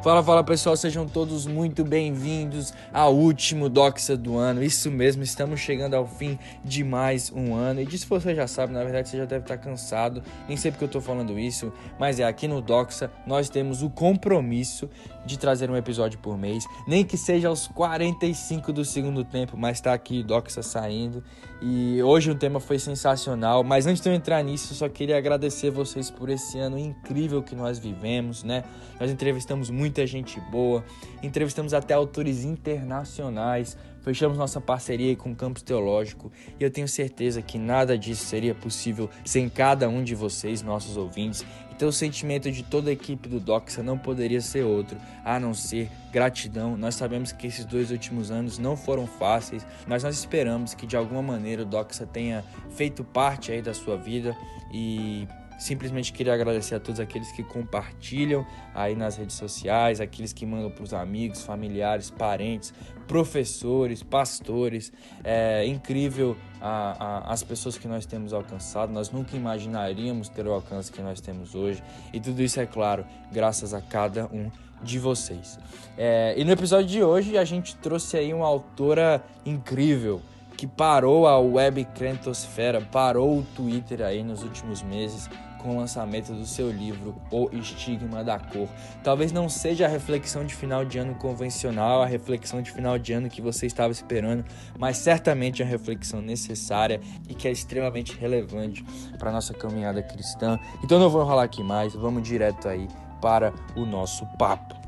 Fala, fala pessoal, sejam todos muito bem-vindos ao último Doxa do ano. Isso mesmo, estamos chegando ao fim de mais um ano. E disso você já sabe, na verdade você já deve estar cansado, nem sei porque eu tô falando isso, mas é aqui no Doxa nós temos o compromisso de trazer um episódio por mês, nem que seja aos 45 do segundo tempo, mas tá aqui Doxa saindo. E hoje o tema foi sensacional, mas antes de eu entrar nisso, eu só queria agradecer vocês por esse ano incrível que nós vivemos, né? Nós entrevistamos muita gente boa, entrevistamos até autores internacionais, fechamos nossa parceria com o Campus Teológico e eu tenho certeza que nada disso seria possível sem cada um de vocês, nossos ouvintes. Então o sentimento de toda a equipe do Doxa não poderia ser outro, a não ser gratidão. Nós sabemos que esses dois últimos anos não foram fáceis, mas nós esperamos que de alguma maneira o Doxa tenha feito parte aí da sua vida e Simplesmente queria agradecer a todos aqueles que compartilham aí nas redes sociais, aqueles que mandam para os amigos, familiares, parentes, professores, pastores. É incrível a, a, as pessoas que nós temos alcançado. Nós nunca imaginaríamos ter o alcance que nós temos hoje. E tudo isso é claro, graças a cada um de vocês. É, e no episódio de hoje a gente trouxe aí uma autora incrível que parou a web crentosfera, parou o Twitter aí nos últimos meses com o lançamento do seu livro O Estigma da Cor. Talvez não seja a reflexão de final de ano convencional, a reflexão de final de ano que você estava esperando, mas certamente é uma reflexão necessária e que é extremamente relevante para a nossa caminhada cristã. Então não vou enrolar aqui mais, vamos direto aí para o nosso papo.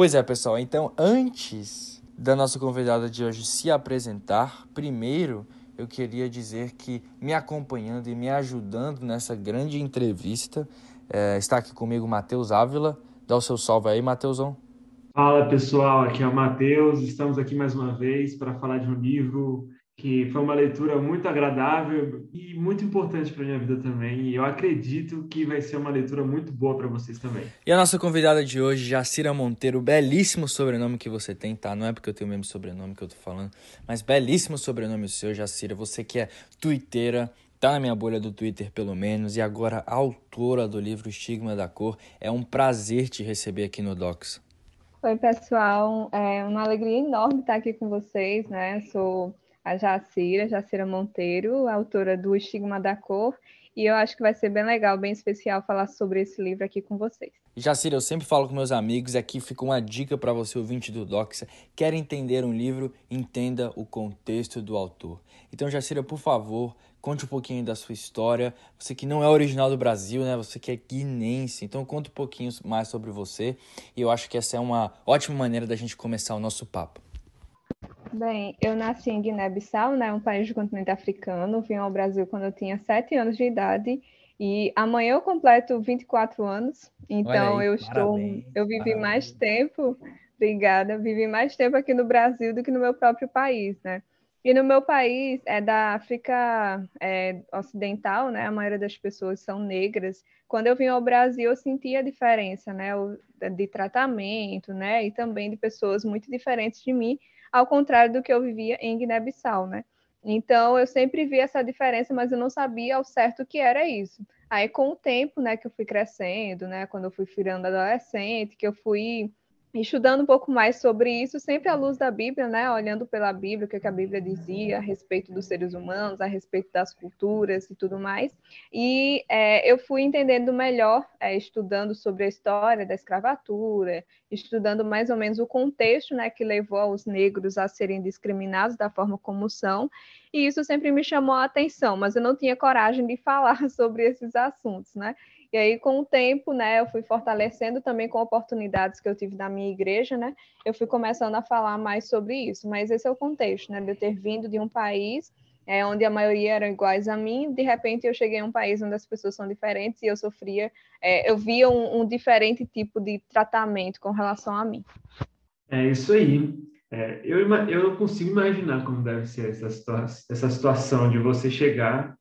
Pois é, pessoal. Então, antes da nossa convidada de hoje se apresentar, primeiro eu queria dizer que me acompanhando e me ajudando nessa grande entrevista é, está aqui comigo Matheus Ávila. Dá o seu salve aí, Matheusão. Fala pessoal, aqui é o Matheus. Estamos aqui mais uma vez para falar de um livro que foi uma leitura muito agradável e muito importante para minha vida também. E eu acredito que vai ser uma leitura muito boa para vocês também. E a nossa convidada de hoje, Jacira Monteiro, belíssimo sobrenome que você tem, tá? Não é porque eu tenho o mesmo sobrenome que eu tô falando, mas belíssimo sobrenome o seu, Jacira. Você que é twitteira, tá na minha bolha do Twitter pelo menos, e agora autora do livro Estigma da Cor. É um prazer te receber aqui no Docs. Oi, pessoal. É uma alegria enorme estar aqui com vocês, né? Sou a Jacira, Jacira Monteiro, autora do Estigma da Cor, e eu acho que vai ser bem legal, bem especial falar sobre esse livro aqui com vocês. Jacira, eu sempre falo com meus amigos, aqui fica uma dica para você, ouvinte do Doxa. Quer entender um livro? Entenda o contexto do autor. Então, Jacira, por favor, conte um pouquinho da sua história. Você que não é original do Brasil, né? Você que é guinense. Então, conta um pouquinho mais sobre você. E eu acho que essa é uma ótima maneira da gente começar o nosso papo. Bem, eu nasci em Guiné-Bissau, né, um país do continente africano. Vim ao Brasil quando eu tinha sete anos de idade e amanhã eu completo 24 anos. Então aí, eu estou, parabéns, eu vivi parabéns. mais tempo, obrigada, vivi mais tempo aqui no Brasil do que no meu próprio país, né? E no meu país é da África é, Ocidental, né? A maioria das pessoas são negras. Quando eu vim ao Brasil, eu senti a diferença, né? De tratamento, né? E também de pessoas muito diferentes de mim, ao contrário do que eu vivia em Guiné-Bissau, né? Então, eu sempre vi essa diferença, mas eu não sabia ao certo o que era isso. Aí, com o tempo, né, que eu fui crescendo, né, quando eu fui virando adolescente, que eu fui estudando um pouco mais sobre isso, sempre à luz da Bíblia, né? Olhando pela Bíblia, o que, a Bíblia dizia a respeito dos seres humanos, a respeito das culturas e tudo mais. E é, eu fui entendendo melhor, é, estudando sobre a história da escravatura, estudando mais ou menos o contexto, né, que levou os negros a serem discriminados da forma como são. E isso sempre me chamou a atenção, mas eu não tinha coragem de falar sobre esses assuntos, né? E aí, com o tempo, né, eu fui fortalecendo também com oportunidades que eu tive na minha igreja, né, eu fui começando a falar mais sobre isso. Mas esse é o contexto, né, de eu ter vindo de um país é, onde a maioria eram iguais a mim, de repente eu cheguei a um país onde as pessoas são diferentes e eu sofria, é, eu via um, um, diferente tipo de tratamento com relação a mim. É isso aí. É, eu, eu não consigo imaginar como deve ser essa, situa essa situação de você chegar,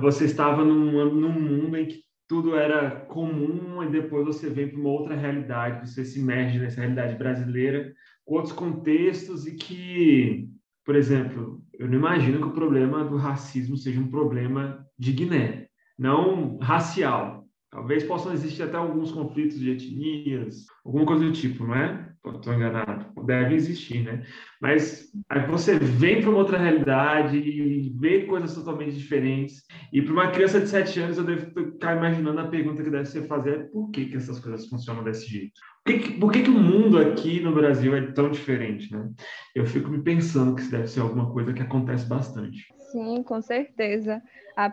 você estava num, num mundo em que tudo era comum e depois você vem para uma outra realidade, você se imerge nessa realidade brasileira, outros contextos e que, por exemplo, eu não imagino que o problema do racismo seja um problema de Guiné, não racial. Talvez possam existir até alguns conflitos de etnias, alguma coisa do tipo, não é? Estou enganado. Deve existir, né? Mas aí você vem para uma outra realidade e vê coisas totalmente diferentes. E para uma criança de 7 anos, eu devo ficar imaginando a pergunta que deve ser fazer é por que, que essas coisas funcionam desse jeito? Por que, por que, que o mundo aqui no Brasil é tão diferente, né? Eu fico me pensando que isso deve ser alguma coisa que acontece bastante. Sim, com certeza.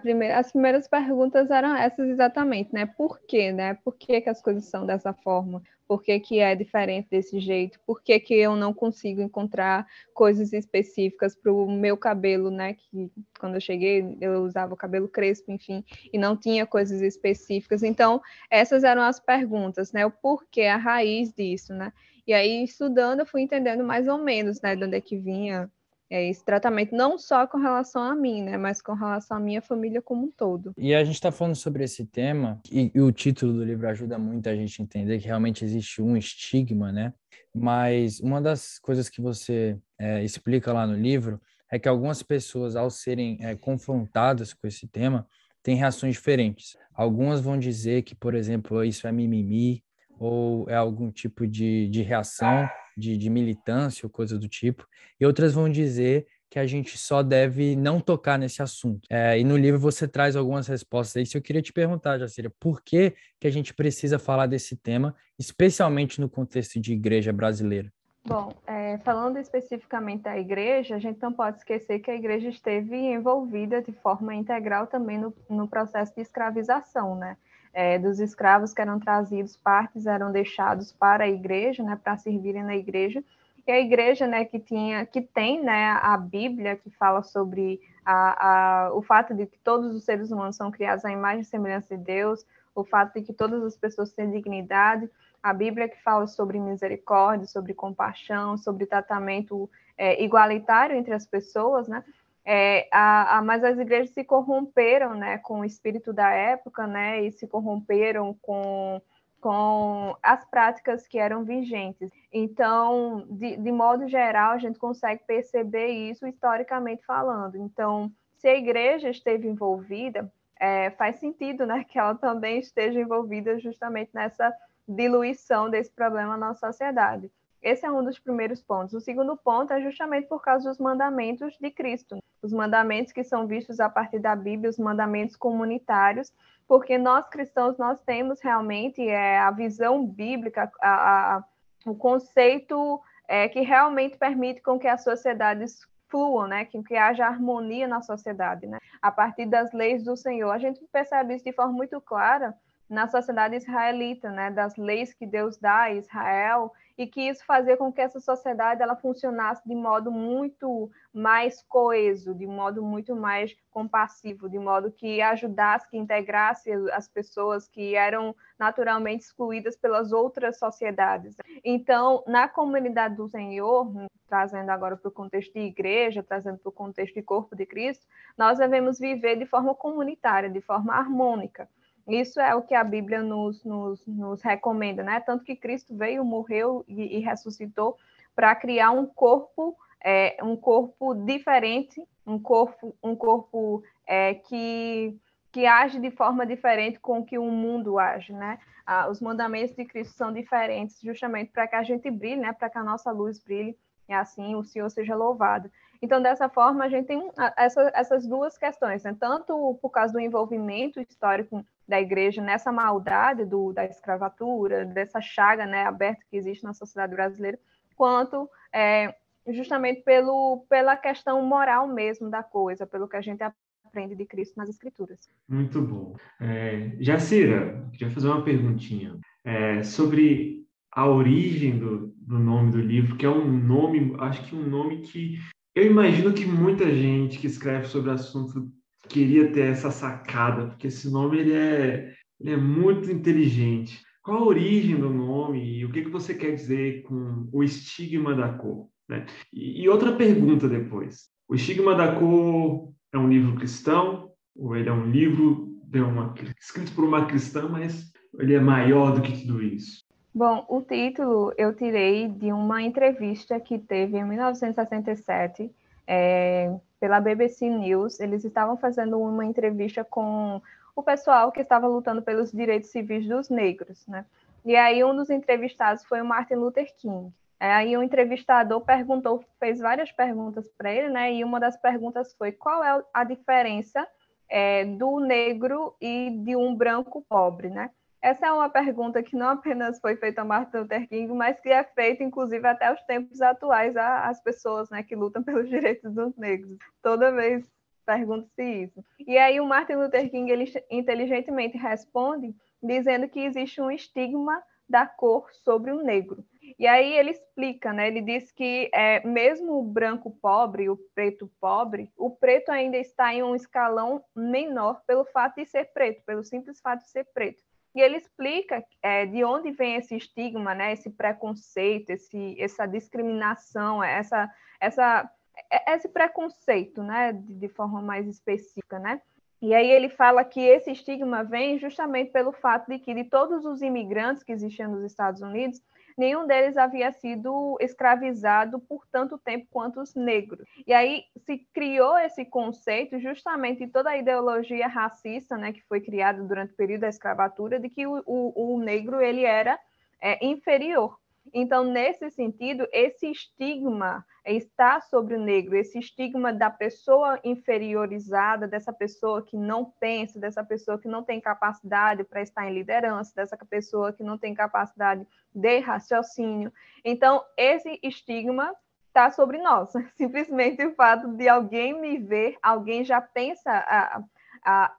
Primeira, as primeiras perguntas eram essas exatamente, né? Por quê, né? Por que, que as coisas são dessa forma? Por que, que é diferente desse jeito? Por que, que eu não consigo encontrar coisas específicas para o meu cabelo, né? Que quando eu cheguei eu usava o cabelo crespo, enfim, e não tinha coisas específicas. Então, essas eram as perguntas, né? O porquê, a raiz disso, né? E aí, estudando, eu fui entendendo mais ou menos, né, de onde é que vinha esse tratamento, não só com relação a mim, né, mas com relação à minha família como um todo. E a gente está falando sobre esse tema, e, e, o título do livro ajuda muito a gente a entender que realmente existe um estigma, né? Mas uma das coisas que você é, explica lá no livro é que algumas pessoas, ao serem é, confrontadas com esse tema, têm reações diferentes. Algumas vão dizer que, por exemplo, isso é mimimi, ou é algum tipo de, de reação de, de militância ou coisa do tipo, e outras vão dizer que a gente só deve não tocar nesse assunto. É, e no livro você traz algumas respostas aí. Se eu queria te perguntar, Jacira, por que, que a gente precisa falar desse tema, especialmente no contexto de igreja brasileira? Bom, é, falando especificamente da igreja, a gente não pode esquecer que a igreja esteve envolvida de forma integral também no, no processo de escravização, né? É, dos escravos que eram trazidos, partes eram deixados para a igreja, né, para servirem na igreja, e a igreja, né, que tinha, que tem, né, a Bíblia que fala sobre a, a, o fato de que todos os seres humanos são criados à imagem e semelhança de Deus, o fato de que todas as pessoas têm dignidade, a Bíblia que fala sobre misericórdia, sobre compaixão, sobre tratamento é, igualitário entre as pessoas, né? É, a, a, mas as igrejas se corromperam né, com o espírito da época né, e se corromperam com, com as práticas que eram vigentes. Então, de, de modo geral, a gente consegue perceber isso historicamente falando. Então, se a igreja esteve envolvida, é, faz sentido né, que ela também esteja envolvida justamente nessa diluição desse problema na sociedade. Esse é um dos primeiros pontos. O segundo ponto é justamente por causa dos mandamentos de Cristo, os mandamentos que são vistos a partir da Bíblia, os mandamentos comunitários, porque nós cristãos nós temos realmente é, a visão bíblica, a, a, o conceito é, que realmente permite com que as sociedades fluam, né? Que, que haja harmonia na sociedade, né? A partir das leis do Senhor. A gente percebe isso de forma muito clara na sociedade israelita, né? Das leis que Deus dá a Israel e que isso fazia com que essa sociedade ela funcionasse de modo muito mais coeso, de modo muito mais compassivo, de modo que ajudasse, que integrasse as pessoas que eram naturalmente excluídas pelas outras sociedades. Então, na comunidade do Senhor, trazendo agora para o contexto de igreja, trazendo para o contexto de corpo de Cristo, nós devemos viver de forma comunitária, de forma harmônica. Isso é o que a Bíblia nos, nos, nos recomenda, né? Tanto que Cristo veio, morreu e, e ressuscitou para criar um corpo, é, um corpo diferente, um corpo, um corpo é, que, que age de forma diferente com que o mundo age, né? Ah, os mandamentos de Cristo são diferentes, justamente para que a gente brilhe, né? Para que a nossa luz brilhe e assim o Senhor seja louvado. Então, dessa forma, a gente tem essa, essas duas questões, né? tanto por causa do envolvimento histórico da igreja nessa maldade do, da escravatura, dessa chaga né, aberta que existe na sociedade brasileira, quanto é, justamente pelo, pela questão moral mesmo da coisa, pelo que a gente aprende de Cristo nas Escrituras. Muito bom. É, Jacira, queria fazer uma perguntinha é, sobre a origem do, do nome do livro, que é um nome, acho que um nome que eu imagino que muita gente que escreve sobre assunto queria ter essa sacada, porque esse nome ele é, ele é muito inteligente. Qual a origem do nome e o que, que você quer dizer com o estigma da cor? Né? E, e outra pergunta depois. O estigma da cor é um livro cristão ou ele é um livro uma, escrito por uma cristã, mas ele é maior do que tudo isso? Bom, o título eu tirei de uma entrevista que teve em 1967 é, pela BBC News. Eles estavam fazendo uma entrevista com o pessoal que estava lutando pelos direitos civis dos negros, né? E aí um dos entrevistados foi o Martin Luther King. É, aí o entrevistador perguntou, fez várias perguntas para ele, né? E uma das perguntas foi qual é a diferença é, do negro e de um branco pobre, né? Essa é uma pergunta que não apenas foi feita a Martin Luther King, mas que é feita, inclusive, até os tempos atuais às pessoas né, que lutam pelos direitos dos negros. Toda vez pergunta-se isso. E aí o Martin Luther King, ele inteligentemente responde dizendo que existe um estigma da cor sobre o negro. E aí ele explica, né? Ele diz que é, mesmo o branco pobre, o preto pobre, o preto ainda está em um escalão menor pelo fato de ser preto, pelo simples fato de ser preto. E ele explica é, de onde vem esse estigma, né, esse preconceito, esse, essa discriminação, essa, essa, é, esse preconceito, né, de, de forma mais específica, né? E aí ele fala que esse estigma vem justamente pelo fato de que de todos os imigrantes que existiam nos Estados Unidos, nenhum deles havia sido escravizado por tanto tempo quanto os negros. E aí se criou esse conceito justamente toda a ideologia racista, né, que foi criada durante o período da escravatura, de que o, o, o negro ele era é, inferior. Então, nesse sentido, esse estigma está sobre o negro, esse estigma da pessoa inferiorizada, dessa pessoa que não pensa, dessa pessoa que não tem capacidade para estar em liderança, dessa pessoa que não tem capacidade de raciocínio. Então, esse estigma está sobre nós. Simplesmente o fato de alguém me ver, alguém já pensa a, a,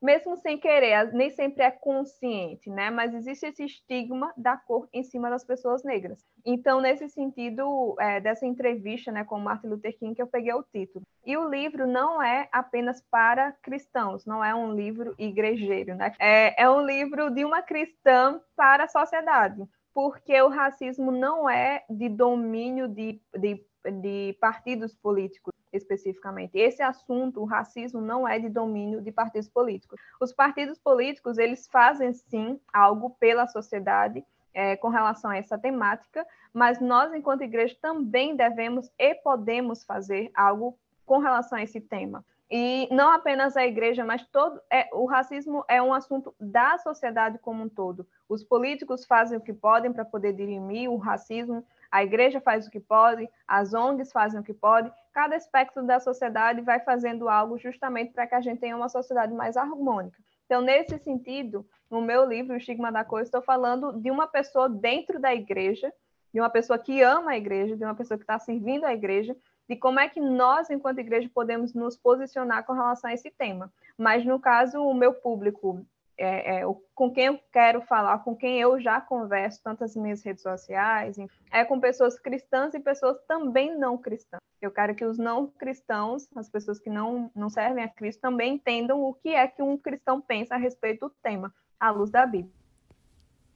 mesmo sem querer, nem sempre é consciente, né? Mas existe esse estigma da cor em cima das pessoas negras. Então, nesse sentido, é, dessa entrevista né, com Martin Luther King, que eu peguei o título. E o livro não é apenas para cristãos, não é um livro igrejeiro, né? É, é um livro de uma cristã para a sociedade, porque o racismo não é de domínio de, de, de partidos políticos especificamente. Esse assunto, o racismo, não é de domínio de partidos políticos. Os partidos políticos, eles fazem sim algo pela sociedade é, com relação a essa temática, mas nós, enquanto igreja, também devemos e podemos fazer algo com relação a esse tema. E não apenas a igreja, mas todo é, o racismo é um assunto da sociedade como um todo. Os políticos fazem o que podem para poder dirimir o racismo, a igreja faz o que pode, as ONGs fazem o que podem, cada aspecto da sociedade vai fazendo algo justamente para que a gente tenha uma sociedade mais harmônica. Então, nesse sentido, no meu livro, O Estigma da Coisa, estou falando de uma pessoa dentro da igreja, de uma pessoa que ama a igreja, de uma pessoa que está servindo a igreja, de como é que nós, enquanto igreja, podemos nos posicionar com relação a esse tema. Mas, no caso, o meu público é, é, com quem eu quero falar, com quem eu já converso, tanto nas minhas redes sociais, é com pessoas cristãs e pessoas também não cristãs. Eu quero que os não cristãos, as pessoas que não, não servem a Cristo, também entendam o que é que um cristão pensa a respeito do tema, à luz da Bíblia.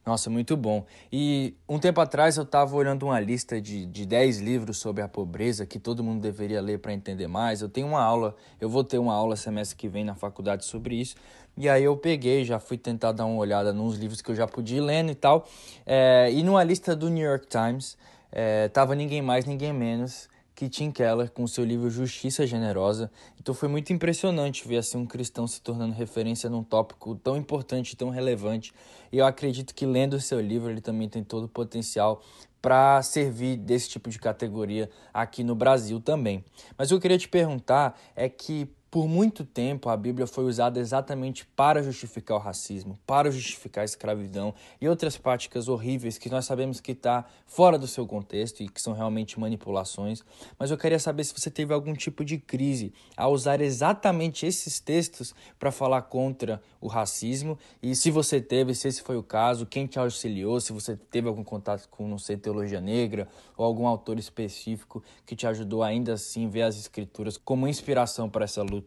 Nossa, muito bom. E um tempo atrás eu estava olhando uma lista de, de 10 livros sobre a pobreza que todo mundo deveria ler para entender mais. Eu tenho uma aula, eu vou ter uma aula semestre que vem na faculdade sobre isso. E aí eu peguei, já fui tentar dar uma olhada nos livros que eu já podia ir lendo e tal. É, e numa lista do New York Times, é, tava ninguém mais, ninguém menos que Tim Keller com seu livro Justiça Generosa. Então foi muito impressionante ver assim um cristão se tornando referência num tópico tão importante, tão relevante. E eu acredito que lendo o seu livro ele também tem todo o potencial para servir desse tipo de categoria aqui no Brasil também. Mas o que eu queria te perguntar é que por muito tempo, a Bíblia foi usada exatamente para justificar o racismo, para justificar a escravidão e outras práticas horríveis que nós sabemos que está fora do seu contexto e que são realmente manipulações. Mas eu queria saber se você teve algum tipo de crise ao usar exatamente esses textos para falar contra o racismo e se você teve, se esse foi o caso, quem te auxiliou, se você teve algum contato com, não sei, teologia negra ou algum autor específico que te ajudou ainda assim ver as escrituras como inspiração para essa luta.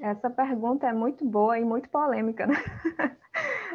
Essa pergunta é muito boa e muito polêmica, né?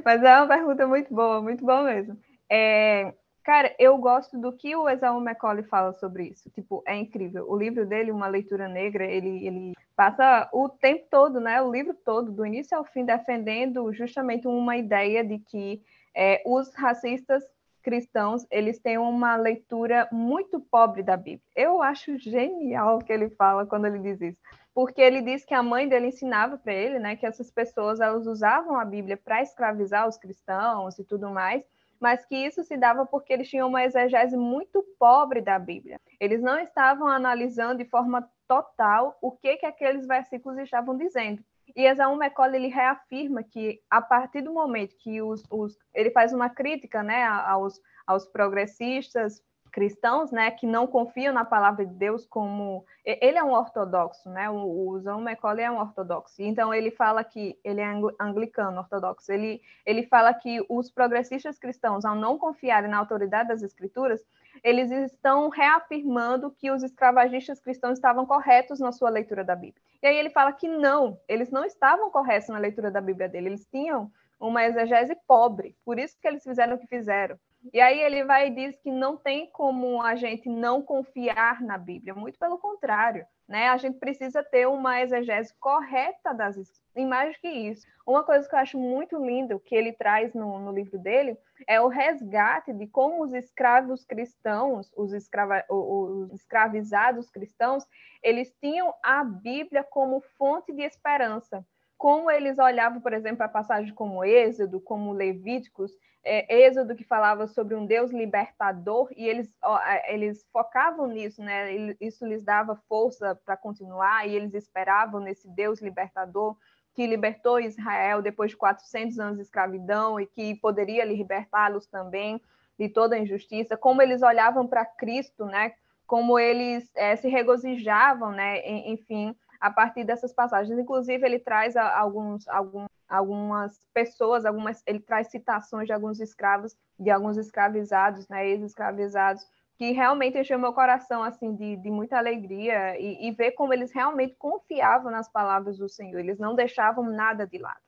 Mas é uma pergunta muito boa, muito boa mesmo. É, Cara, eu gosto do que o Esaú Macaulay fala sobre isso. Tipo, é incrível. O livro dele, Uma Leitura Negra, ele, ele passa o tempo todo, né? O livro todo, do início ao fim, defendendo justamente uma ideia de que é, os racistas cristãos eles têm uma leitura muito pobre da Bíblia. Eu acho genial o que ele fala quando ele diz isso, porque ele diz que a mãe dele ensinava para ele, né, que essas pessoas elas usavam a Bíblia para escravizar os cristãos e tudo mais mas que isso se dava porque eles tinham uma exegese muito pobre da Bíblia. Eles não estavam analisando de forma total o que, que aqueles versículos estavam dizendo. E Esaú Macaulay ele reafirma que a partir do momento que os, os ele faz uma crítica, né, aos, aos progressistas cristãos, né, que não confiam na palavra de Deus como ele é um ortodoxo, né? O, o John Macaulay é um ortodoxo. Então ele fala que ele é anglicano, ortodoxo. Ele ele fala que os progressistas cristãos, ao não confiarem na autoridade das escrituras, eles estão reafirmando que os escravagistas cristãos estavam corretos na sua leitura da Bíblia. E aí ele fala que não, eles não estavam corretos na leitura da Bíblia dele. Eles tinham uma exegese pobre, por isso que eles fizeram o que fizeram. E aí ele vai e diz que não tem como a gente não confiar na Bíblia, muito pelo contrário, né? A gente precisa ter uma exegese correta das e mais que isso. Uma coisa que eu acho muito lindo que ele traz no, no livro dele é o resgate de como os escravos cristãos, os, escrava, os escravizados cristãos, eles tinham a Bíblia como fonte de esperança como eles olhavam, por exemplo, a passagem como Êxodo, como Levíticos, é, Êxodo que falava sobre um Deus libertador, e eles, ó, eles focavam nisso, né? Isso lhes dava força para continuar, e eles esperavam nesse Deus libertador que libertou Israel depois de 400 anos de escravidão e que poderia libertá-los também de toda a injustiça, como eles olhavam para Cristo, né? Como eles é, se regozijavam, né? Enfim, a partir dessas passagens. Inclusive, ele traz alguns, algum, algumas pessoas, algumas, ele traz citações de alguns escravos, de alguns escravizados, né, ex-escravizados, que realmente encheu meu coração assim de, de muita alegria e, e ver como eles realmente confiavam nas palavras do Senhor, eles não deixavam nada de lado.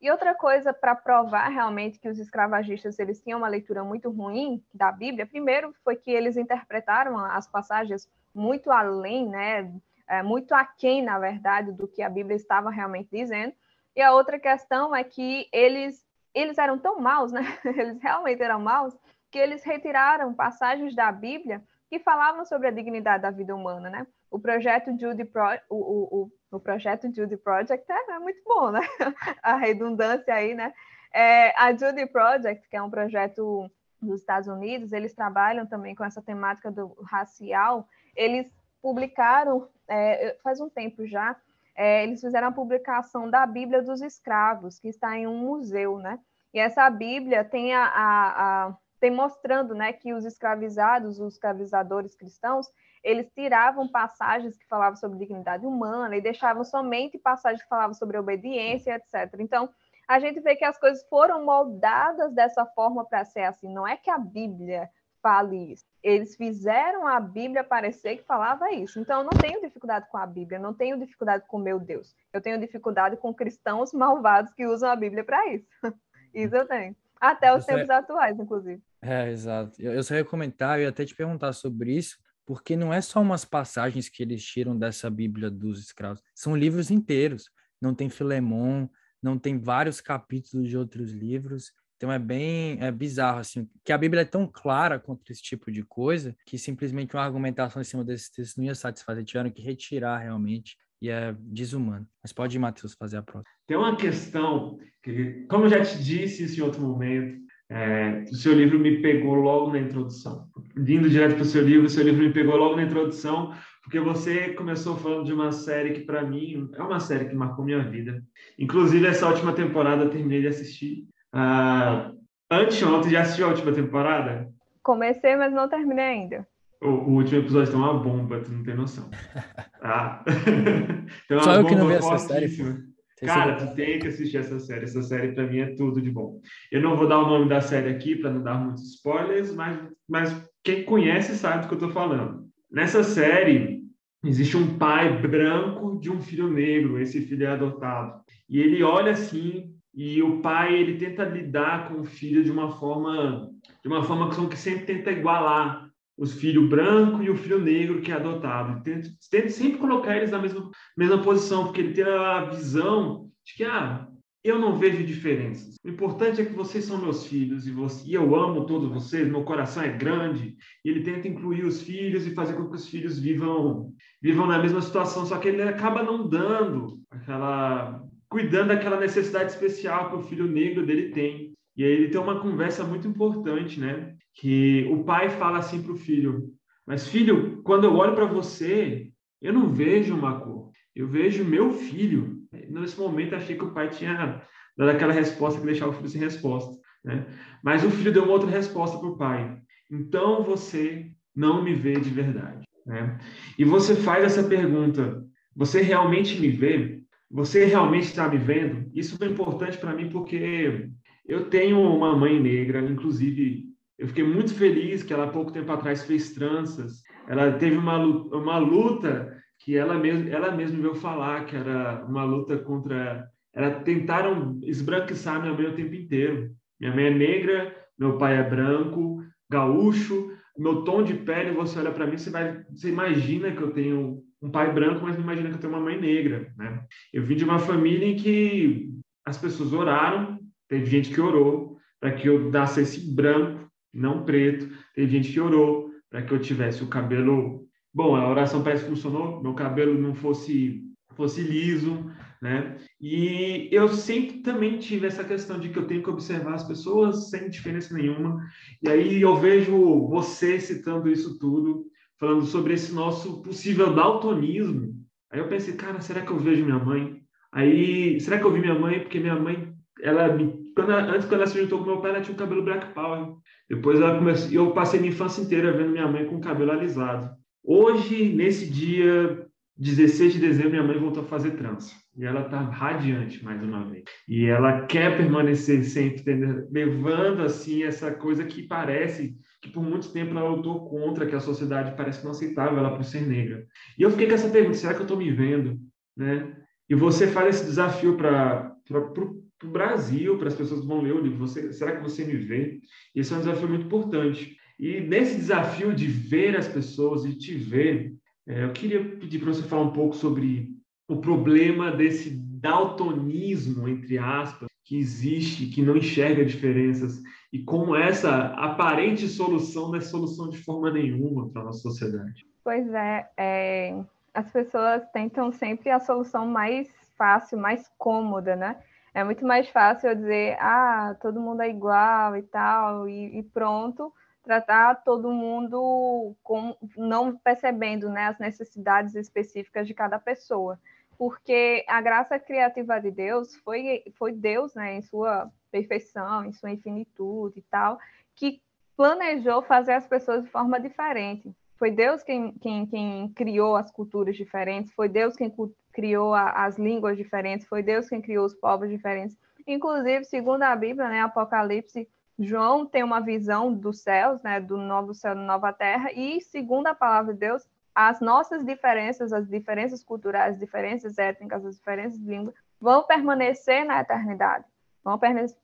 E outra coisa para provar realmente que os escravagistas eles tinham uma leitura muito ruim da Bíblia, primeiro foi que eles interpretaram as passagens muito além, né, é, muito aquém, na verdade, do que a Bíblia estava realmente dizendo. E a outra questão é que eles, eles eram tão maus, né? Eles realmente eram maus, que eles retiraram passagens da Bíblia que falavam sobre a dignidade da vida humana, né? O projeto Judy Pro, o, o, o, o projeto Judy Project é, é, muito bom, né? a redundância aí, né? É, a Judy Project, que é um projeto dos Estados Unidos, eles trabalham também com essa temática do racial. Eles publicaram, é, faz um tempo já, é, eles fizeram a publicação da Bíblia dos Escravos, que está em um museu, né? E essa Bíblia tem a, a, a tem mostrando, né, que os escravizados, os escravizadores cristãos, eles tiravam passagens que falavam sobre dignidade humana e deixavam somente passagens que falavam sobre obediência, etc. Então, a gente vê que as coisas foram moldadas dessa forma para ser assim. Não é que a Bíblia fale isso. Eles fizeram a Bíblia parecer que falava isso. Então, eu não tenho dificuldade com a Bíblia, não tenho dificuldade com meu Deus. Eu tenho dificuldade com cristãos malvados que usam a Bíblia para isso. isso eu tenho. Até os tempos atuais, inclusive. É, exato. Eu, eu só ia comentar, eu ia até te perguntar sobre isso, porque não é só umas passagens que eles tiram dessa Bíblia dos escravos, são livros inteiros. Não tem Filemon, não tem vários capítulos de outros livros. Então é bem é bizarro, assim, que a Bíblia é tão clara contra esse tipo de coisa que simplesmente uma argumentação em cima desses textos não ia satisfazer, tiveram que retirar realmente e é desumano. Mas pode ir, Matheus, fazer a próxima. Tem uma questão que, como eu já te disse isso em outro momento, é, o seu livro me pegou logo na introdução. Vindo direto para o seu livro, o seu livro me pegou logo na introdução, porque você começou falando de uma série que, para mim, é uma série que marcou minha vida. Inclusive, essa última temporada eu terminei de assistir. Ah, anteontem, já assistiu a última temporada? Comecei, mas não terminei ainda. O, o último episódio tem uma bomba, tu não tem noção. Ah. Só eu que não vi essa série. Cara, tu tem que assistir essa série. Essa série para mim é tudo de bom. Eu não vou dar o nome da série aqui para não dar muitos spoilers, mas, mas quem conhece sabe do que eu estou falando. Nessa série existe um pai branco de um filho negro. Esse filho é adotado e ele olha assim e o pai ele tenta lidar com o filho de uma forma de uma forma que sempre tenta igualar os filhos branco e o filho negro que é adotado. Tenta, tenta sempre colocar eles na mesma, mesma posição, porque ele tem a visão de que ah, eu não vejo diferenças. O importante é que vocês são meus filhos e, você, e eu amo todos vocês, meu coração é grande. E ele tenta incluir os filhos e fazer com que os filhos vivam, vivam na mesma situação, só que ele acaba não dando aquela. Cuidando daquela necessidade especial que o filho negro dele tem. E aí ele tem uma conversa muito importante, né? Que o pai fala assim para o filho: Mas filho, quando eu olho para você, eu não vejo uma cor, eu vejo meu filho nesse momento achei que o pai tinha dado aquela resposta que deixava o filho sem resposta, né? Mas o filho deu uma outra resposta para o pai. Então você não me vê de verdade, né? E você faz essa pergunta: você realmente me vê? Você realmente está me vendo? Isso é importante para mim porque eu tenho uma mãe negra, inclusive eu fiquei muito feliz que ela há pouco tempo atrás fez tranças. Ela teve uma, uma luta que ela mesma, ela mesma veio falar que era uma luta contra. Ela tentaram esbranquiçar minha mãe o tempo inteiro. Minha mãe é negra, meu pai é branco, gaúcho, meu tom de pele, você olha para mim, você vai, você imagina que eu tenho um pai branco, mas não imagina que eu tenho uma mãe negra, né? Eu vim de uma família em que as pessoas oraram, teve gente que orou para que eu nascesse branco, não preto, teve gente que orou para que eu tivesse o cabelo Bom, a oração parece que funcionou, meu cabelo não fosse fosse liso, né? E eu sempre também tive essa questão de que eu tenho que observar as pessoas sem diferença nenhuma. E aí eu vejo você citando isso tudo, falando sobre esse nosso possível daltonismo. Aí eu pensei, cara, será que eu vejo minha mãe? Aí, será que eu vi minha mãe? Porque minha mãe, ela quando ela, antes quando ela se juntou com meu pai, ela tinha um cabelo black power. Depois ela começou, eu passei minha infância inteira vendo minha mãe com o cabelo alisado. Hoje, nesse dia 16 de dezembro, minha mãe voltou a fazer trança. E ela está radiante mais uma vez. E ela quer permanecer sempre levando assim essa coisa que parece que por muito tempo ela lutou contra, que a sociedade parece não aceitava ela por ser negra. E eu fiquei com essa pergunta: será que eu estou me vendo? Né? E você faz esse desafio para o Brasil, para as pessoas que vão ler o livro: você, será que você me vê? E esse é um desafio muito importante. E nesse desafio de ver as pessoas e te ver, eu queria pedir para você falar um pouco sobre o problema desse daltonismo, entre aspas, que existe, que não enxerga diferenças, e como essa aparente solução não é solução de forma nenhuma para a nossa sociedade. Pois é, é, as pessoas tentam sempre a solução mais fácil, mais cômoda, né? É muito mais fácil eu dizer, ah, todo mundo é igual e tal, e, e pronto, tratar todo mundo com, não percebendo né, as necessidades específicas de cada pessoa. Porque a graça criativa de Deus foi, foi Deus, né, em sua perfeição, em sua infinitude e tal, que planejou fazer as pessoas de forma diferente. Foi Deus quem, quem, quem criou as culturas diferentes, foi Deus quem criou a, as línguas diferentes, foi Deus quem criou os povos diferentes. Inclusive, segundo a Bíblia, né, Apocalipse João tem uma visão dos céus, né, do novo céu e nova terra, e segundo a palavra de Deus, as nossas diferenças, as diferenças culturais, as diferenças étnicas, as diferenças de língua, vão permanecer na eternidade, vão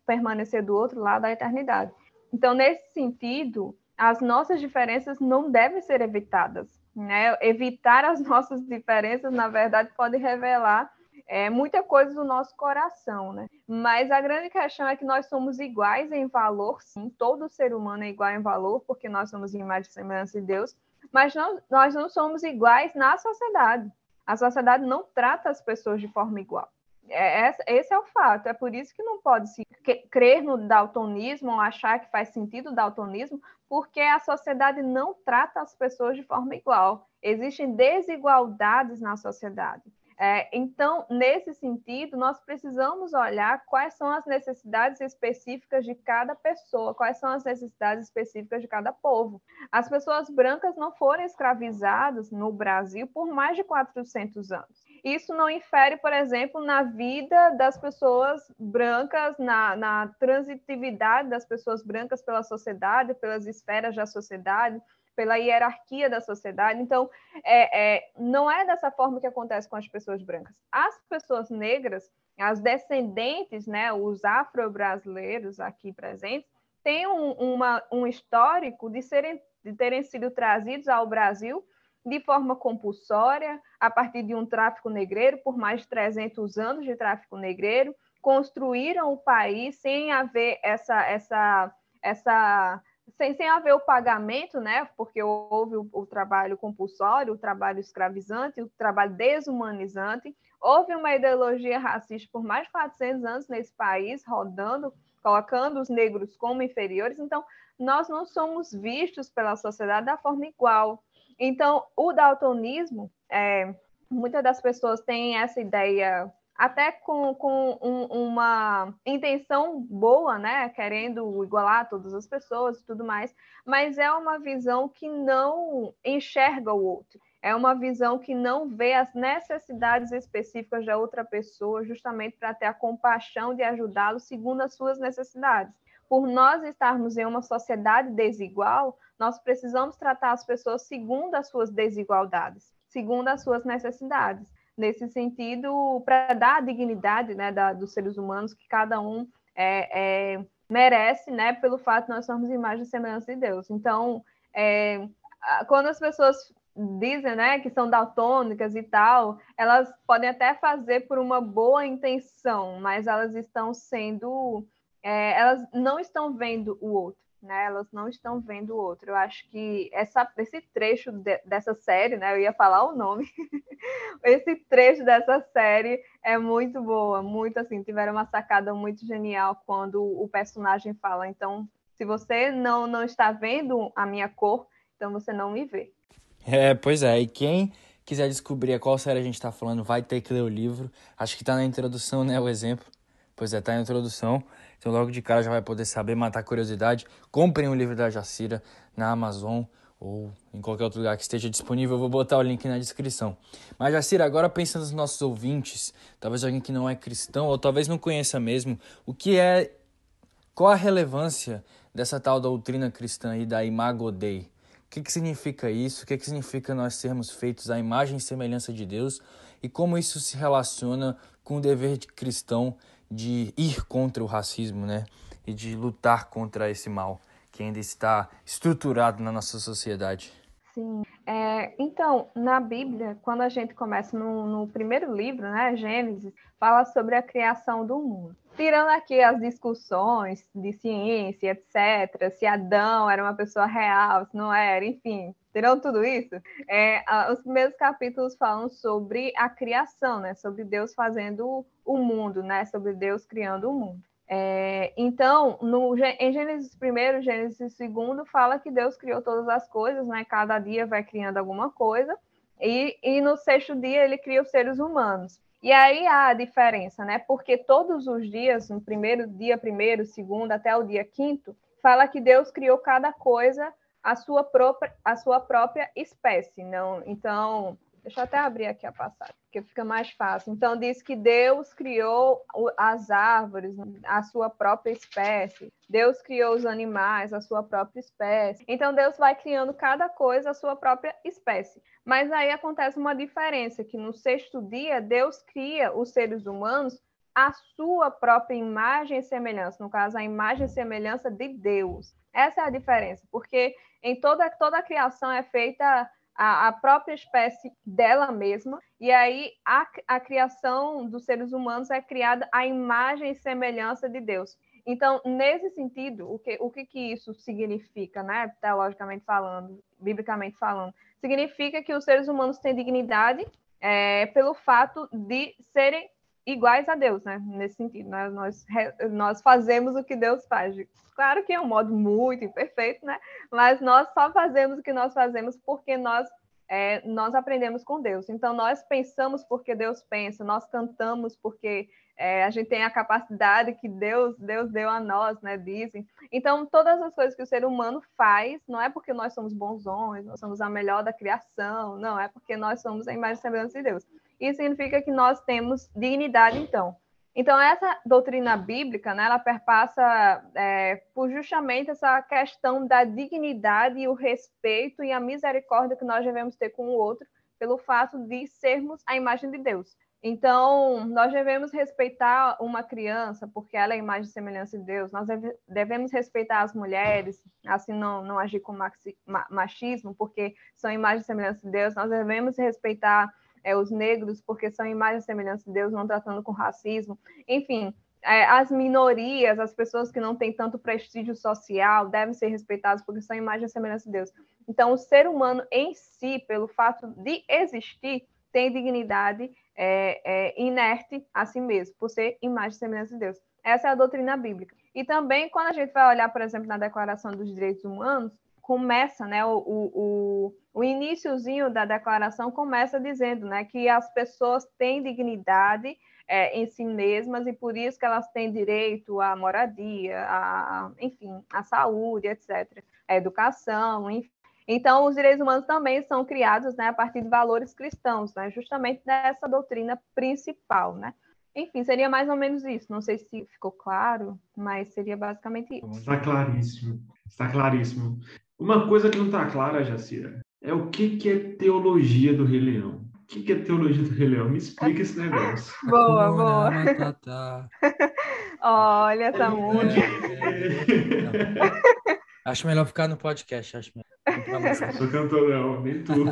permanecer do outro lado da eternidade. Então, nesse sentido, as nossas diferenças não devem ser evitadas. Né? Evitar as nossas diferenças, na verdade, pode revelar é, muita coisa do nosso coração, né? Mas a grande questão é que nós somos iguais em valor, sim, todo ser humano é igual em valor, porque nós somos imagem e semelhança de Deus, mas não, nós não somos iguais na sociedade. A sociedade não trata as pessoas de forma igual. É, esse é o fato. É por isso que não pode se crer no daltonismo ou achar que faz sentido o daltonismo, porque a sociedade não trata as pessoas de forma igual. Existem desigualdades na sociedade. É, então, nesse sentido, nós precisamos olhar quais são as necessidades específicas de cada pessoa, quais são as necessidades específicas de cada povo. As pessoas brancas não foram escravizadas no Brasil por mais de 400 anos. Isso não infere, por exemplo, na vida das pessoas brancas, na, na transitividade das pessoas brancas pela sociedade, pelas esferas da sociedade pela hierarquia da sociedade. Então, é, é, não é dessa forma que acontece com as pessoas brancas. As pessoas negras as descendentes, né, os afro-brasileiros aqui presentes, têm um, uma, um histórico de, serem, de terem sido trazidos ao Brasil de forma compulsória, a partir de um tráfico negreiro, por mais de 300 anos de tráfico negreiro, construíram o país sem haver essa, essa, essa sem, sem haver o pagamento, né? Porque houve o, o, trabalho compulsório, o trabalho escravizante, o trabalho desumanizante. Houve uma ideologia racista por mais de 400 anos nesse país, rodando, colocando os negros como inferiores. Então, nós não somos vistos pela sociedade da forma igual. Então, o daltonismo, é, muitas das pessoas têm essa ideia até com, com um, uma intenção boa, né? Querendo igualar todas as pessoas e tudo mais, mas é uma visão que não enxerga o outro. É uma visão que não vê as necessidades específicas da outra pessoa, justamente para ter a compaixão de ajudá-lo segundo as suas necessidades. Por nós estarmos em uma sociedade desigual, nós precisamos tratar as pessoas segundo as suas desigualdades, segundo as suas necessidades nesse sentido, para dar a dignidade né, da, dos seres humanos que cada um é, é, merece, né, pelo fato de nós somos imagem e semelhança de Deus. Então, é, quando as pessoas dizem né, que são daltônicas e tal, elas podem até fazer por uma boa intenção, mas elas estão sendo. É, elas não estão vendo o outro né? Elas não estão vendo o outro. Eu acho que essa, esse trecho de, dessa série, né? Eu ia falar o nome. esse trecho dessa série é muito boa, muito assim. Tiveram uma sacada muito genial quando o personagem fala. Então, se você não não está vendo a minha cor, então você não me vê. É, pois é. E quem quiser descobrir qual série a gente está falando, vai ter que ler o livro. Acho que está na introdução, né? O exemplo. Pois é, tá na introdução. Então logo de cara já vai poder saber, matar a curiosidade. Comprem o livro da Jacira na Amazon ou em qualquer outro lugar que esteja disponível. Eu vou botar o link na descrição. Mas Jacira, agora pensa nos nossos ouvintes, talvez alguém que não é cristão ou talvez não conheça mesmo, o que é qual a relevância dessa tal doutrina cristã aí da Imago Dei? O que, que significa isso? O que, que significa nós sermos feitos à imagem e semelhança de Deus? E como isso se relaciona com o dever de cristão de ir contra o racismo, né? E de lutar contra esse mal que ainda está estruturado na nossa sociedade. Sim. É, então, na Bíblia, quando a gente começa no, no, primeiro livro, né, Gênesis, fala sobre a criação do mundo. Tirando aqui as discussões de ciência, etc., se Adão era uma pessoa real, se não era, enfim, tirando tudo isso, é, os primeiros capítulos falam sobre a criação, né, sobre Deus fazendo o mundo, né, sobre Deus criando o mundo. É, então, no, em Gênesis 1, Gênesis 2, fala que Deus criou todas as coisas, né? Cada dia vai criando alguma coisa, e, e no sexto dia ele cria os seres humanos. E aí há a diferença, né? Porque todos os dias, no primeiro dia, primeiro, segundo, até o dia quinto, fala que Deus criou cada coisa a sua própria, a sua própria espécie. Não, então, Deixa eu até abrir aqui a passagem, porque fica mais fácil. Então, diz que Deus criou as árvores, a sua própria espécie. Deus criou os animais, a sua própria espécie. Então, Deus vai criando cada coisa a sua própria espécie. Mas aí acontece uma diferença, que no sexto dia, Deus cria os seres humanos a sua própria imagem e semelhança. No caso, a imagem e semelhança de Deus. Essa é a diferença, porque em toda, toda a criação é feita a, a, própria espécie dela mesma, e aí a, a criação dos seres humanos é criada à imagem e semelhança de Deus. Então, nesse sentido, o que, o que, que isso significa, né? Teologicamente falando, biblicamente falando, significa que os seres humanos têm dignidade é, pelo fato de serem iguais a Deus, né? Nesse sentido, né? nós, nós fazemos o que Deus faz. Claro que é um modo muito imperfeito, né? Mas nós só fazemos o que nós fazemos porque nós é, nós aprendemos com Deus. Então nós pensamos porque Deus pensa, nós cantamos porque é, a gente tem a capacidade que Deus Deus deu a nós, né? Dizem. Então todas as coisas que o ser humano faz não é porque nós somos bonzões, nós somos a melhor da criação, não é porque nós somos a imagem e semelhança de Deus. Isso significa que nós temos dignidade, então. Então, essa doutrina bíblica, né, ela perpassa é, por justamente essa questão da dignidade e o respeito e a misericórdia que nós devemos ter com o outro, pelo fato de sermos a imagem de Deus. Então, nós devemos respeitar uma criança, porque ela é imagem e semelhança de Deus. Nós deve, devemos respeitar as mulheres, assim não, não agir com machismo, porque são imagem e semelhança de Deus. Nós devemos respeitar é, os negros, porque são imagem e semelhança de Deus, não tratando com racismo. Enfim, é, as minorias, as pessoas que não têm tanto prestígio social, devem ser respeitadas, porque são imagem e semelhança de Deus. Então, o ser humano em si, pelo fato de existir, tem dignidade é, é, inerte a si mesmo, por ser imagem e semelhança de Deus. Essa é a doutrina bíblica. E também, quando a gente vai olhar, por exemplo, na Declaração dos Direitos Humanos, começa, né, o, o, o iníciozinho da declaração começa dizendo, né, que as pessoas têm dignidade é, em si mesmas e por isso que elas têm direito à moradia, a, enfim, à saúde, etc., à educação, enfim. Então, os direitos humanos também são criados né, a partir de valores cristãos, né, justamente dessa doutrina principal. Né? Enfim, seria mais ou menos isso. Não sei se ficou claro, mas seria basicamente isso. Está claríssimo. Está claríssimo. Uma coisa que não está clara, Jacira, é o que, que é teologia do Rei Leão. O que, que é teologia do Rei Leão? Me explica esse negócio. boa, boa. Olha essa música. Acho melhor ficar no podcast, acho melhor. Sou cantor, não, nem tudo.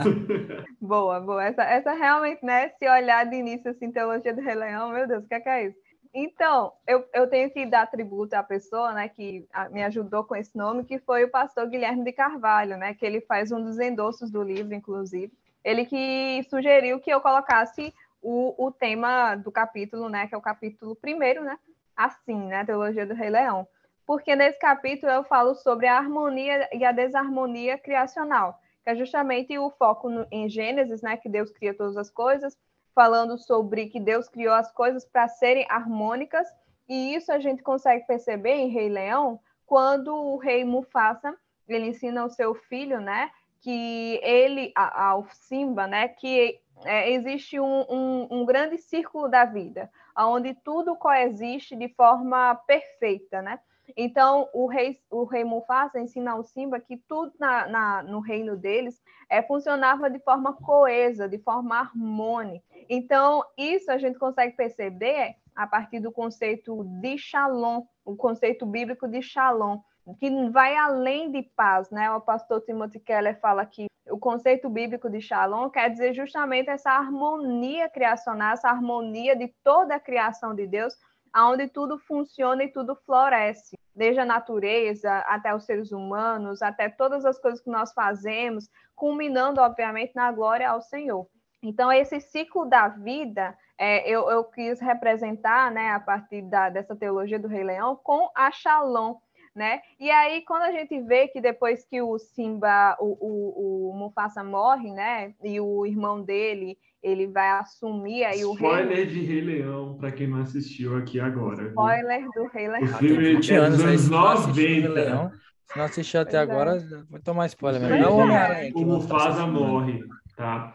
boa, boa. Essa, essa realmente, né? Se olhar de início assim, teologia do Rei Leão, meu Deus, o que é, que é isso? Então, eu, eu tenho que dar tributo à pessoa, né, que me ajudou com esse nome, que foi o pastor Guilherme de Carvalho, né, que ele faz um dos endossos do livro, inclusive. Ele que sugeriu que eu colocasse o, o tema do capítulo, né, que é o capítulo primeiro, né, assim, né, Teologia do Rei Leão porque nesse capítulo eu falo sobre a harmonia e a desarmonia criacional, que é justamente o foco no, em Gênesis, né, que Deus cria todas as coisas, falando sobre que Deus criou as coisas para serem harmônicas, e isso a gente consegue perceber em Rei Leão, quando o rei Mufasa, ele ensina ao seu filho, né, que ele, ao Simba, né, que é, existe um, um, um, grande círculo da vida, onde tudo coexiste de forma perfeita, né? Então, o rei, o rei Mufasa ensina ao Simba que tudo na, na, no reino deles é, funcionava de forma coesa, de forma harmônica. Então, isso a gente consegue perceber a partir do conceito de shalom, o conceito bíblico de shalom, que vai além de paz, né? O pastor Timothy Keller fala que o conceito bíblico de shalom quer dizer justamente essa harmonia criacional, essa harmonia de toda a criação de Deus, onde tudo funciona e tudo floresce, desde a natureza até os seres humanos, até todas as coisas que nós fazemos, culminando, obviamente, na glória ao Senhor. Então, esse ciclo da vida, é, eu, eu, quis representar, né, a partir da, dessa teologia do Rei Leão, com a Shalom, né? E aí, quando a gente vê que depois que o Simba, o, o, o Mufasa morre, né, e o irmão dele ele vai assumir aí o Spoiler rei... de Rei Leão, para quem não assistiu aqui agora. Spoiler viu? do Rei Leão. O filme é dos anos 90. Se não assistiu até pois é. agora, é. vou tomar spoiler mesmo. Não. O Mufasa morre, tá?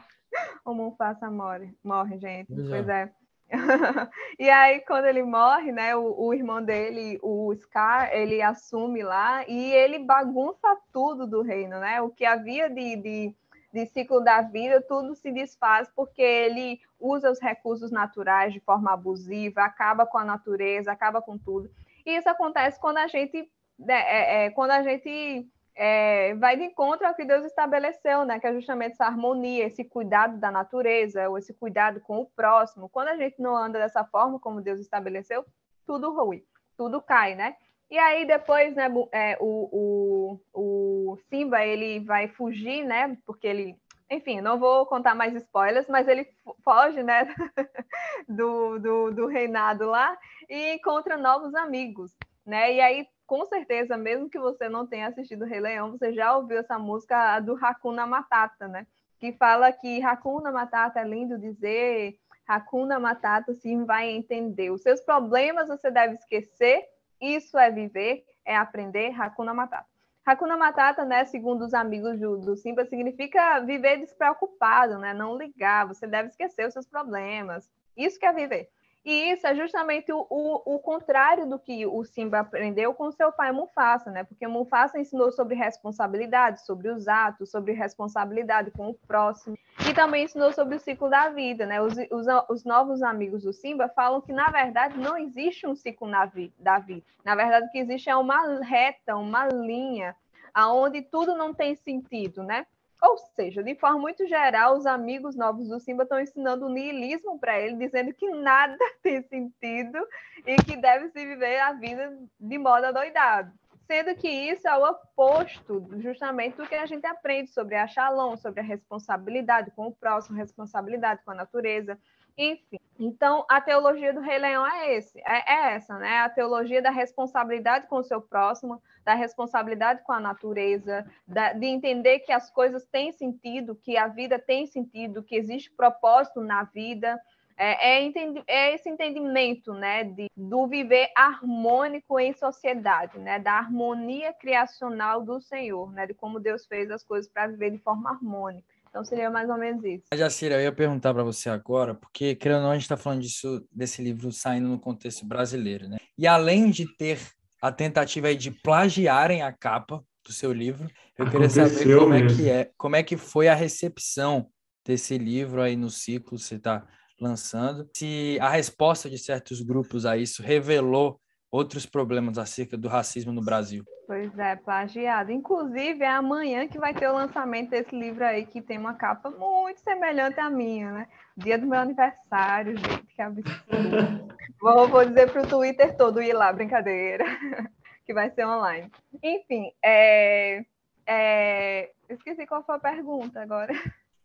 O Mufasa morre, morre, gente. Pois, pois é. e aí, quando ele morre, né, o, o, irmão dele, o Scar, ele assume lá e ele bagunça tudo do reino, né? O que havia de, de de ciclo da vida, tudo se desfaz porque ele usa os recursos naturais de forma abusiva, acaba com a natureza, acaba com tudo. E isso acontece quando a gente, né, é, é, quando a gente é, vai de encontro ao que Deus estabeleceu, né? Que é justamente essa harmonia, esse cuidado da natureza, ou esse cuidado com o próximo. Quando a gente não anda dessa forma como Deus estabeleceu, tudo ruim, tudo cai, né? E aí depois, né, é, o, o, o Simba, ele vai fugir, né, porque ele, enfim, não vou contar mais spoilers, mas ele foge, né, do, do, do reinado lá e encontra novos amigos, né, e aí, com certeza, mesmo que você não tenha assistido Rei Leão, você já ouviu essa música do Hakuna Matata, né, que fala que Hakuna Matata é lindo dizer, Hakuna Matata sim vai entender. Os seus problemas você deve esquecer isso é viver, é aprender Hakuna Matata. Hakuna Matata, né, segundo os amigos do, do Simba, significa viver despreocupado, né, não ligar, você deve esquecer os seus problemas. Isso que é viver. E isso é justamente o, o, o, contrário do que o Simba aprendeu com seu pai Mufasa, né? Porque Mufasa ensinou sobre responsabilidade, sobre os atos, sobre responsabilidade com o próximo, e também ensinou sobre o ciclo da vida, né? Os, os, os novos amigos do Simba falam que, na verdade, não existe um ciclo na vi, da vida. Na verdade, o que existe é uma reta, uma linha, aonde tudo não tem sentido, né? Ou seja, de forma muito geral, os amigos novos do Simba estão ensinando o niilismo para ele, dizendo que nada tem sentido e que deve se viver a vida de modo adoidado. Sendo que isso é o oposto justamente do que a gente aprende sobre a Shalom, sobre a responsabilidade com o próximo, responsabilidade com a natureza, enfim. Então, a teologia do Rei Leão é, esse, é, é essa, né? A teologia da responsabilidade com o seu próximo, da responsabilidade com a natureza, da, de entender que as coisas têm sentido, que a vida tem sentido, que existe propósito na vida. É, é, é esse entendimento né, de, do viver harmônico em sociedade, né, da harmonia criacional do Senhor, né, de como Deus fez as coisas para viver de forma harmônica. Então seria mais ou menos isso. Jacira, eu ia perguntar para você agora, porque, querendo ou não, a gente está falando disso, desse livro saindo no contexto brasileiro, né? E além de ter a tentativa aí de plagiarem a capa do seu livro, eu queria saber como mesmo. é que é, como é que foi a recepção desse livro aí no ciclo que você está lançando, se a resposta de certos grupos a isso revelou outros problemas acerca do racismo no Brasil. Pois é, plagiado. Inclusive, é amanhã que vai ter o lançamento desse livro aí, que tem uma capa muito semelhante à minha, né? Dia do meu aniversário, gente, que absurdo. vou, vou dizer para o Twitter todo ir lá, brincadeira, que vai ser online. Enfim, é, é... esqueci qual foi a pergunta agora.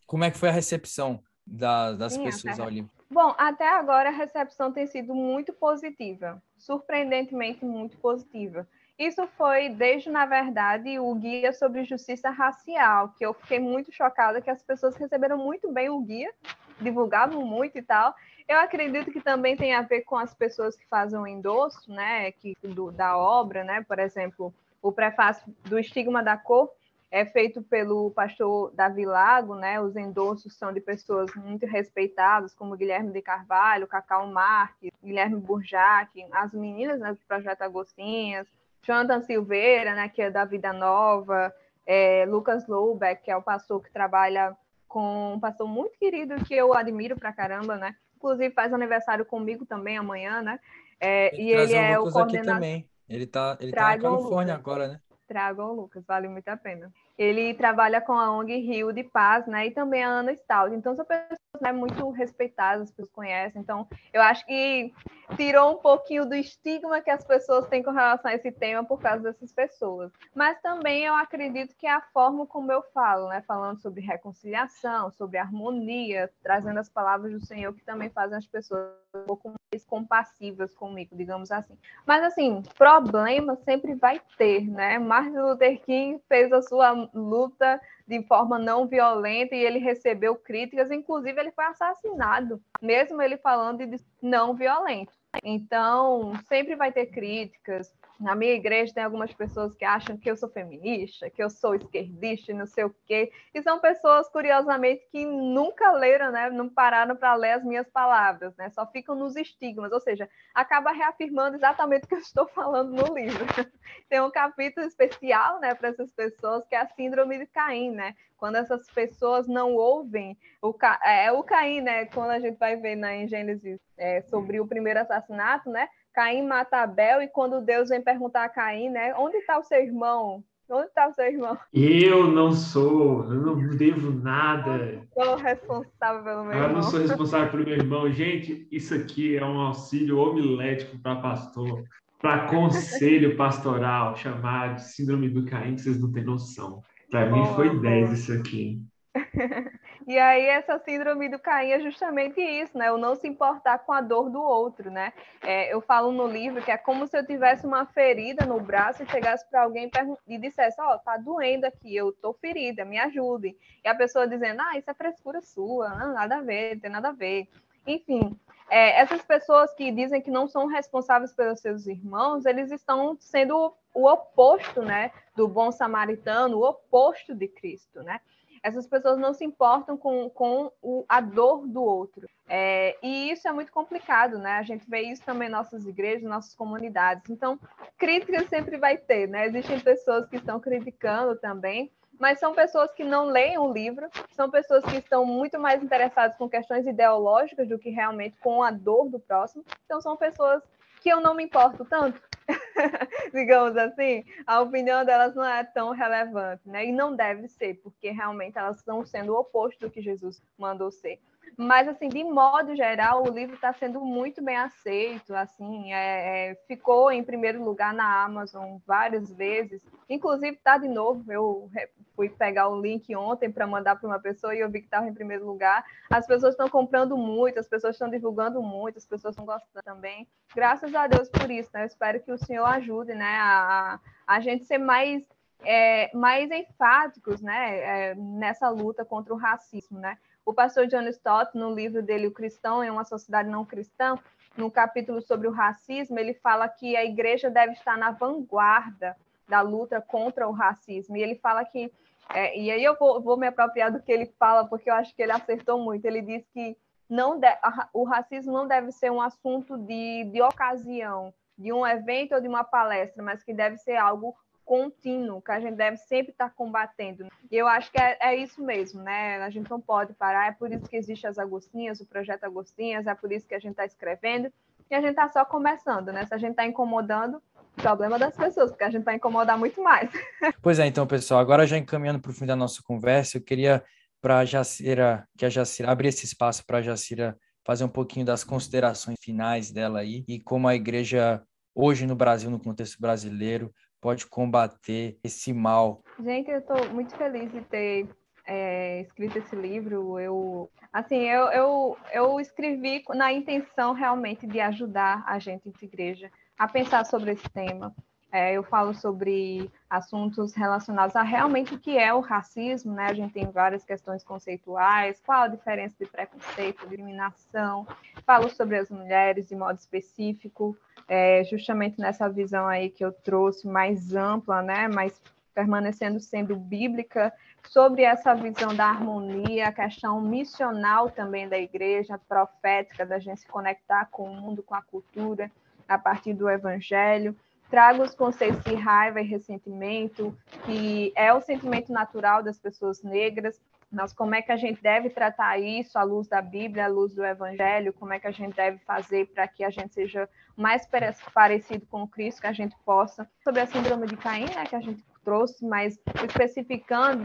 Como é que foi a recepção da, das Sim, pessoas até... ao livro? Bom, até agora a recepção tem sido muito positiva, surpreendentemente muito positiva. Isso foi desde, na verdade, o guia sobre justiça racial, que eu fiquei muito chocada que as pessoas receberam muito bem o guia, divulgavam muito e tal. Eu acredito que também tem a ver com as pessoas que fazem o endosso, né, que, do, da obra, né, por exemplo, o prefácio do Estigma da Cor é feito pelo pastor Davi Lago, né, os endossos são de pessoas muito respeitadas, como Guilherme de Carvalho, Cacau Marques, Guilherme Burjac, as meninas né, do Projeto Agostinhas, Jonathan Silveira, né, que é da Vida Nova, é, Lucas Loubeck, que é o pastor que trabalha com um pastor muito querido que eu admiro pra caramba, né? Inclusive faz aniversário comigo também amanhã, né? É, e ele é o coordenador. também. Ele tá, ele tá na Califórnia agora, né? Tragam o Lucas, vale muito a pena. Ele trabalha com a ONG Rio de Paz, né? E também a Ana Stout. Então, são pessoas né, muito respeitadas, as pessoas conhecem. Então, eu acho que tirou um pouquinho do estigma que as pessoas têm com relação a esse tema por causa dessas pessoas. Mas também eu acredito que é a forma como eu falo, né? Falando sobre reconciliação, sobre harmonia, trazendo as palavras do Senhor que também fazem as pessoas um pouco compassivas comigo, digamos assim. Mas, assim, problema sempre vai ter, né? Martin Luther King fez a sua luta de forma não violenta e ele recebeu críticas, inclusive ele foi assassinado, mesmo ele falando de não violento. Então, sempre vai ter críticas, na minha igreja tem algumas pessoas que acham que eu sou feminista, que eu sou esquerdista, não sei o quê. E são pessoas, curiosamente, que nunca leram, né? Não pararam para ler as minhas palavras, né? Só ficam nos estigmas, ou seja, acaba reafirmando exatamente o que eu estou falando no livro. tem um capítulo especial, né, para essas pessoas, que é a síndrome de Caim, né? Quando essas pessoas não ouvem o Ca... é o Caim, né? Quando a gente vai ver na em Gênesis é, sobre o primeiro assassinato, né? Caim mata Abel e quando Deus vem perguntar a Caim, né? Onde está o seu irmão? Onde está o seu irmão? Eu não sou, eu não devo nada. Eu sou responsável pelo meu eu irmão. Eu não sou responsável pelo meu irmão. Gente, isso aqui é um auxílio homilético para pastor, para conselho pastoral, chamado Síndrome do Caim, que vocês não têm noção. Para mim foi 10 isso aqui. E aí essa síndrome do Caim é justamente isso, né? O não se importar com a dor do outro, né? É, eu falo no livro que é como se eu tivesse uma ferida no braço e chegasse para alguém e dissesse, ó, oh, tá doendo aqui, eu tô ferida, me ajude. E a pessoa dizendo, ah, isso é frescura sua, não, nada a ver, não tem nada a ver. Enfim, é, essas pessoas que dizem que não são responsáveis pelos seus irmãos, eles estão sendo o oposto, né, do bom samaritano, o oposto de Cristo, né? Essas pessoas não se importam com, com o, a dor do outro. É, e isso é muito complicado, né? A gente vê isso também em nossas igrejas, nossas comunidades. Então, crítica sempre vai ter, né? Existem pessoas que estão criticando também, mas são pessoas que não leem o livro, são pessoas que estão muito mais interessadas com questões ideológicas do que realmente com a dor do próximo. Então, são pessoas que eu não me importo tanto, digamos assim, a opinião delas não é tão relevante, né? E não deve ser, porque realmente elas estão sendo o oposto do que Jesus mandou ser. Mas, assim, de modo geral, o livro está sendo muito bem aceito, assim, é, é, ficou em primeiro lugar na Amazon várias vezes, inclusive está de novo, eu fui pegar o link ontem para mandar para uma pessoa e eu vi que estava em primeiro lugar. As pessoas estão comprando muito, as pessoas estão divulgando muito, as pessoas estão gostando também. Graças a Deus por isso, né? Eu espero que o Senhor ajude, né, a, a gente ser mais é, mais enfáticos né, é, nessa luta contra o racismo. Né? O pastor John Stott, no livro dele, O Cristão em uma Sociedade Não Cristã, no capítulo sobre o racismo, ele fala que a igreja deve estar na vanguarda da luta contra o racismo. E ele fala que, é, e aí eu vou, vou, me apropriar do que ele fala, porque eu acho que ele acertou muito. Ele diz que não de, a, o racismo não deve ser um assunto de, de ocasião, de um evento ou de uma palestra, mas que deve ser algo contínuo, que a gente deve sempre estar combatendo. E eu acho que é, é, isso mesmo, né? A gente não pode parar, é por isso que existe as Agostinhas, o projeto Agostinhas, é por isso que a gente está escrevendo, e a gente está só começando, né? Se a gente está incomodando, problema das pessoas, porque a gente vai incomodar muito mais. Pois é, então, pessoal, agora já encaminhando para o fim da nossa conversa, eu queria para Jacira, que a Jacira abrir esse espaço para a Jacira fazer um pouquinho das considerações finais dela aí e como a igreja hoje no Brasil, no contexto brasileiro, pode combater esse mal? Gente, eu estou muito feliz de ter é, escrito esse livro. Eu, assim, eu, eu, eu escrevi na intenção realmente de ajudar a gente de igreja a pensar sobre esse tema. É, eu falo sobre assuntos relacionados a realmente o que é o racismo, né? A gente tem várias questões conceituais, qual a diferença de preconceito, discriminação, falo sobre as mulheres de modo específico, é, justamente nessa visão aí que eu trouxe mais ampla, né? Mas permanecendo sendo bíblica, sobre essa visão da harmonia, a questão missional também da igreja, profética, da gente se conectar com o mundo, com a cultura, a partir do evangelho trago os conceitos de raiva e ressentimento, que é o sentimento natural das pessoas negras, mas como é que a gente deve tratar isso à luz da Bíblia, à luz do Evangelho, como é que a gente deve fazer para que a gente seja mais parecido com Cristo, que a gente possa, sobre a síndrome de Caim, né, que a gente trouxe, mas especificando,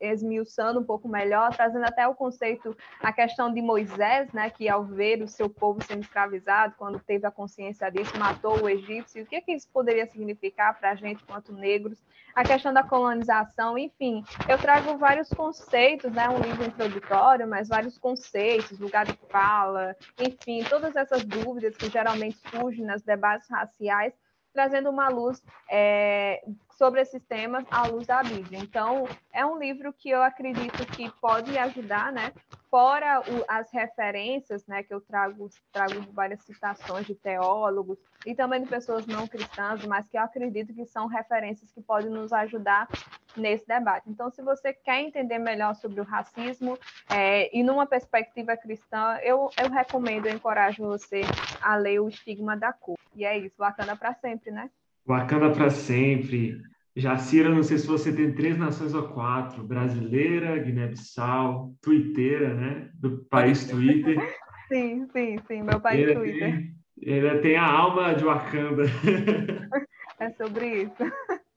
esmiuçando um pouco melhor, trazendo até o conceito, a questão de Moisés, né, que ao ver o seu povo sendo escravizado, quando teve a consciência disso, matou o egípcio, o que, que isso poderia significar para a gente quanto negros, a questão da colonização, enfim, eu trago vários conceitos, né, um livro introdutório, mas vários conceitos, lugar de fala, enfim, todas essas dúvidas que geralmente surgem nas debates raciais, trazendo uma luz é, sobre esses temas à luz da Bíblia. Então, é um livro que eu acredito que pode ajudar, né? Fora o, as referências, né, que eu trago, trago várias citações de teólogos e também de pessoas não cristãs, mas que eu acredito que são referências que podem nos ajudar nesse debate. Então, se você quer entender melhor sobre o racismo é, e numa perspectiva cristã, eu, eu recomendo, eu encorajo você a ler O Estigma da Cor. E é isso, bacana para sempre, né? Bacana para sempre. Jacira, não sei se você tem três nações ou quatro: brasileira, Guiné-Bissau, tuiteira, né? Do país Twitter. Sim, sim, sim, meu país ele Twitter. Tem, ele tem a alma de Wakanda. É sobre isso.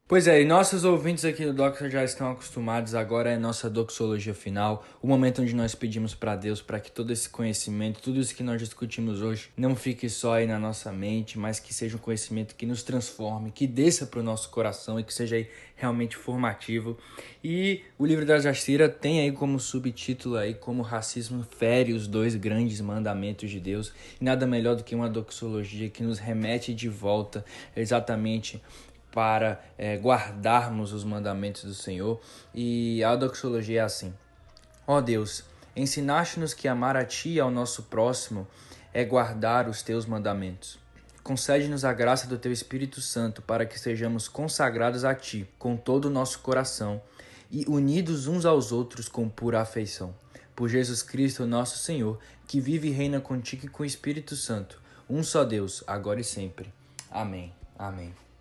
Pois é, e nossos ouvintes aqui do Doxa já estão acostumados, agora é nossa doxologia final, o momento onde nós pedimos para Deus para que todo esse conhecimento, tudo isso que nós discutimos hoje, não fique só aí na nossa mente, mas que seja um conhecimento que nos transforme, que desça para o nosso coração e que seja aí realmente formativo. E o livro da Jacira tem aí como subtítulo aí como racismo fere os dois grandes mandamentos de Deus. E nada melhor do que uma doxologia que nos remete de volta exatamente para é, guardarmos os mandamentos do Senhor. E a doxologia é assim: Ó oh Deus, ensinaste-nos que amar a Ti e ao nosso próximo é guardar os Teus mandamentos. Concede-nos a graça do Teu Espírito Santo para que sejamos consagrados a Ti com todo o nosso coração e unidos uns aos outros com pura afeição. Por Jesus Cristo, nosso Senhor, que vive e reina contigo e com o Espírito Santo, um só Deus, agora e sempre. Amém. Amém.